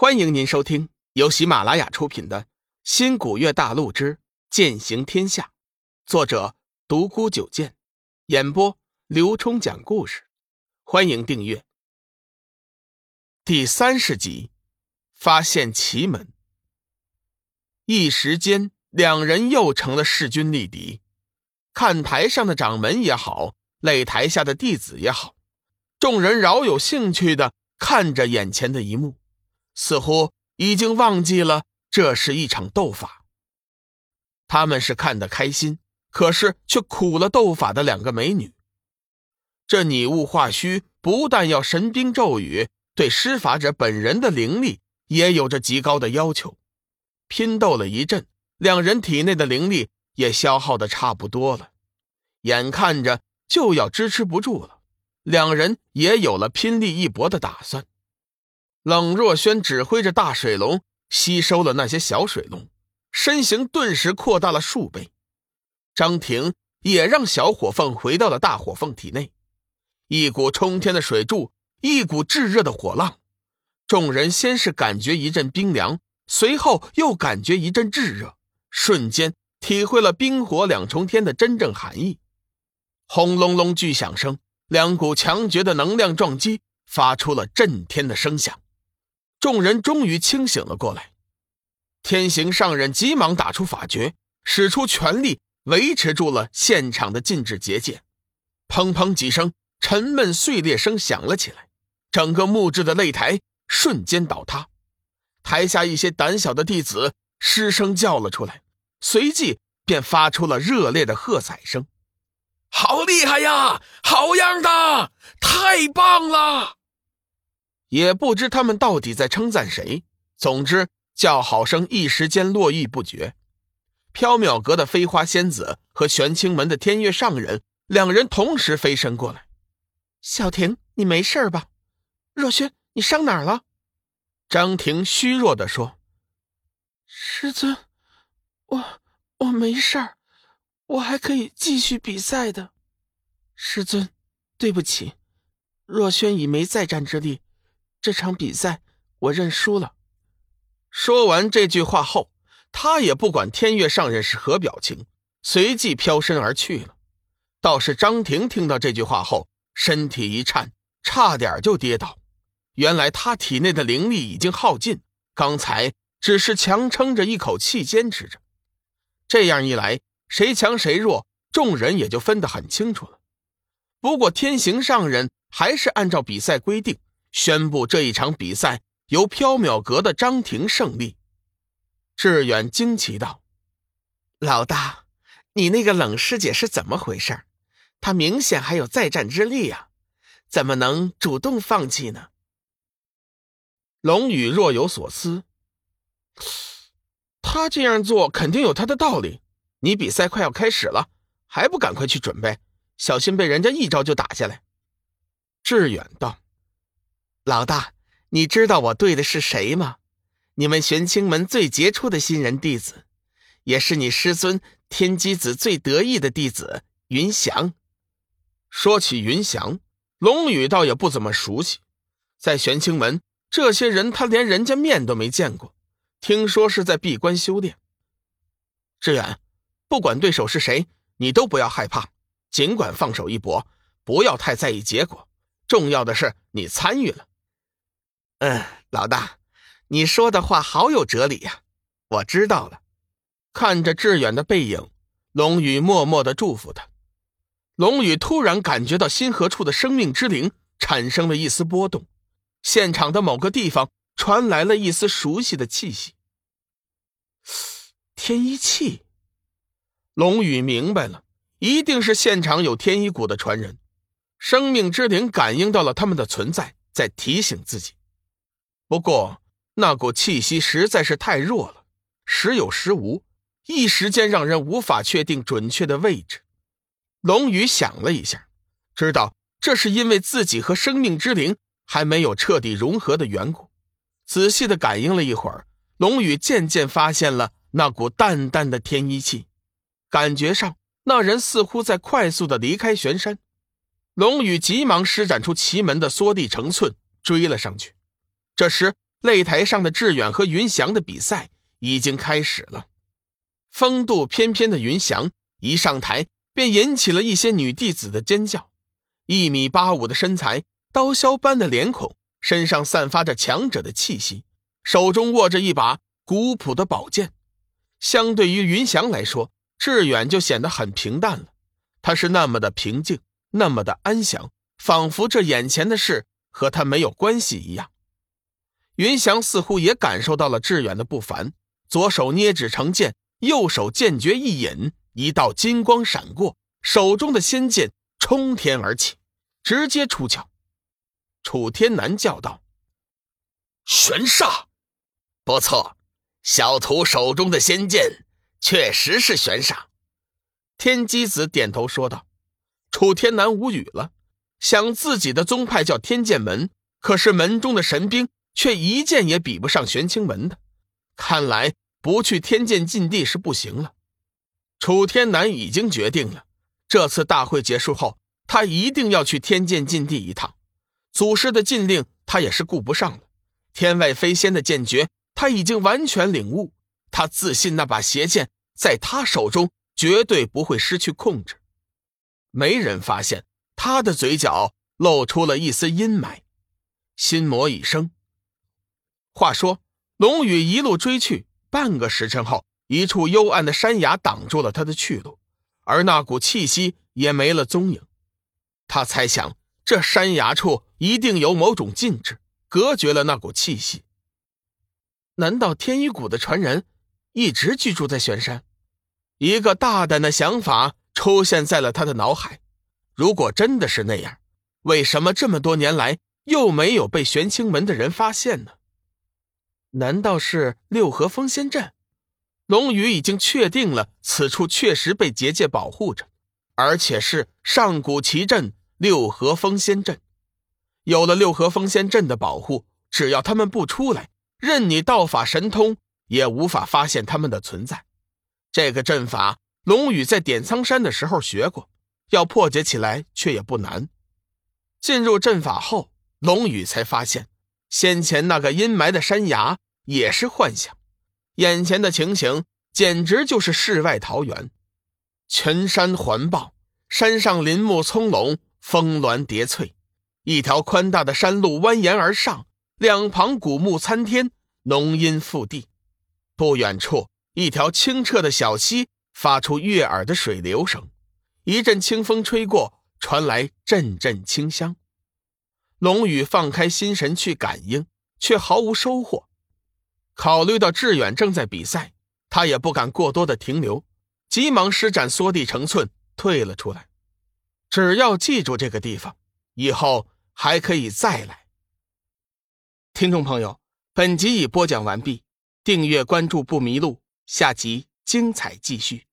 欢迎您收听由喜马拉雅出品的《新古月大陆之剑行天下》，作者独孤九剑，演播刘冲讲故事。欢迎订阅。第三十集，发现奇门。一时间，两人又成了势均力敌。看台上的掌门也好，擂台下的弟子也好，众人饶有兴趣的看着眼前的一幕。似乎已经忘记了这是一场斗法。他们是看得开心，可是却苦了斗法的两个美女。这拟物化虚不但要神兵咒语，对施法者本人的灵力也有着极高的要求。拼斗了一阵，两人体内的灵力也消耗的差不多了，眼看着就要支持不住了，两人也有了拼力一搏的打算。冷若轩指挥着大水龙吸收了那些小水龙，身形顿时扩大了数倍。张婷也让小火凤回到了大火凤体内，一股冲天的水柱，一股炙热的火浪。众人先是感觉一阵冰凉，随后又感觉一阵炙热，瞬间体会了冰火两重天的真正含义。轰隆隆巨响声，两股强绝的能量撞击，发出了震天的声响。众人终于清醒了过来，天行上人急忙打出法诀，使出全力维持住了现场的禁制结界。砰砰几声沉闷碎裂声响了起来，整个木质的擂台瞬间倒塌。台下一些胆小的弟子失声叫了出来，随即便发出了热烈的喝彩声：“好厉害呀！好样的！太棒了！”也不知他们到底在称赞谁。总之，叫好声一时间络绎不绝。缥缈阁的飞花仙子和玄清门的天月上人两人同时飞身过来：“小婷，你没事吧？若轩，你伤哪儿了？”张婷虚弱的说：“师尊，我我没事儿，我还可以继续比赛的。师尊，对不起，若轩已没再战之力。”这场比赛我认输了。说完这句话后，他也不管天月上人是何表情，随即飘身而去了。倒是张婷听到这句话后，身体一颤，差点就跌倒。原来他体内的灵力已经耗尽，刚才只是强撑着一口气坚持着。这样一来，谁强谁弱，众人也就分得很清楚了。不过天行上人还是按照比赛规定。宣布这一场比赛由缥缈阁的张庭胜利。志远惊奇道：“老大，你那个冷师姐是怎么回事？她明显还有再战之力啊，怎么能主动放弃呢？”龙宇若有所思：“他这样做肯定有他的道理。你比赛快要开始了，还不赶快去准备，小心被人家一招就打下来。”志远道。老大，你知道我对的是谁吗？你们玄清门最杰出的新人弟子，也是你师尊天机子最得意的弟子云翔。说起云翔，龙宇倒也不怎么熟悉。在玄清门，这些人他连人家面都没见过，听说是在闭关修炼。志远，不管对手是谁，你都不要害怕，尽管放手一搏，不要太在意结果。重要的是你参与了。嗯，老大，你说的话好有哲理呀！我知道了。看着志远的背影，龙宇默默的祝福他。龙宇突然感觉到心河处的生命之灵产生了一丝波动，现场的某个地方传来了一丝熟悉的气息。天一气，龙宇明白了，一定是现场有天一谷的传人，生命之灵感应到了他们的存在，在提醒自己。不过那股气息实在是太弱了，时有时无，一时间让人无法确定准确的位置。龙宇想了一下，知道这是因为自己和生命之灵还没有彻底融合的缘故。仔细的感应了一会儿，龙宇渐渐发现了那股淡淡的天一气，感觉上那人似乎在快速的离开玄山。龙宇急忙施展出奇门的缩地成寸，追了上去。这时，擂台上的志远和云翔的比赛已经开始了。风度翩翩的云翔一上台，便引起了一些女弟子的尖叫。一米八五的身材，刀削般的脸孔，身上散发着强者的气息，手中握着一把古朴的宝剑。相对于云翔来说，志远就显得很平淡了。他是那么的平静，那么的安详，仿佛这眼前的事和他没有关系一样。云翔似乎也感受到了志远的不凡，左手捏指成剑。右手剑诀一引，一道金光闪过，手中的仙剑冲天而起，直接出鞘。楚天南叫道：“玄煞，不错，小徒手中的仙剑确实是玄煞。”天机子点头说道。楚天南无语了，想自己的宗派叫天剑门，可是门中的神兵却一件也比不上玄清门的，看来。不去天剑禁地是不行了。楚天南已经决定了，这次大会结束后，他一定要去天剑禁地一趟。祖师的禁令他也是顾不上了，天外飞仙的剑诀他已经完全领悟。他自信那把邪剑在他手中绝对不会失去控制。没人发现他的嘴角露出了一丝阴霾，心魔已生。话说，龙宇一路追去。半个时辰后，一处幽暗的山崖挡住了他的去路，而那股气息也没了踪影。他猜想，这山崖处一定有某种禁制，隔绝了那股气息。难道天一谷的传人一直居住在玄山？一个大胆的想法出现在了他的脑海。如果真的是那样，为什么这么多年来又没有被玄清门的人发现呢？难道是六合封仙阵？龙宇已经确定了，此处确实被结界保护着，而且是上古奇阵六合封仙阵。有了六合封仙阵的保护，只要他们不出来，任你道法神通也无法发现他们的存在。这个阵法，龙宇在点苍山的时候学过，要破解起来却也不难。进入阵法后，龙宇才发现。先前那个阴霾的山崖也是幻想，眼前的情形简直就是世外桃源。群山环抱，山上林木葱茏，峰峦叠翠，一条宽大的山路蜿蜒而上，两旁古木参天，浓荫覆地。不远处，一条清澈的小溪发出悦耳的水流声，一阵清风吹过，传来阵阵清香。龙宇放开心神去感应，却毫无收获。考虑到志远正在比赛，他也不敢过多的停留，急忙施展缩地成寸，退了出来。只要记住这个地方，以后还可以再来。听众朋友，本集已播讲完毕，订阅关注不迷路，下集精彩继续。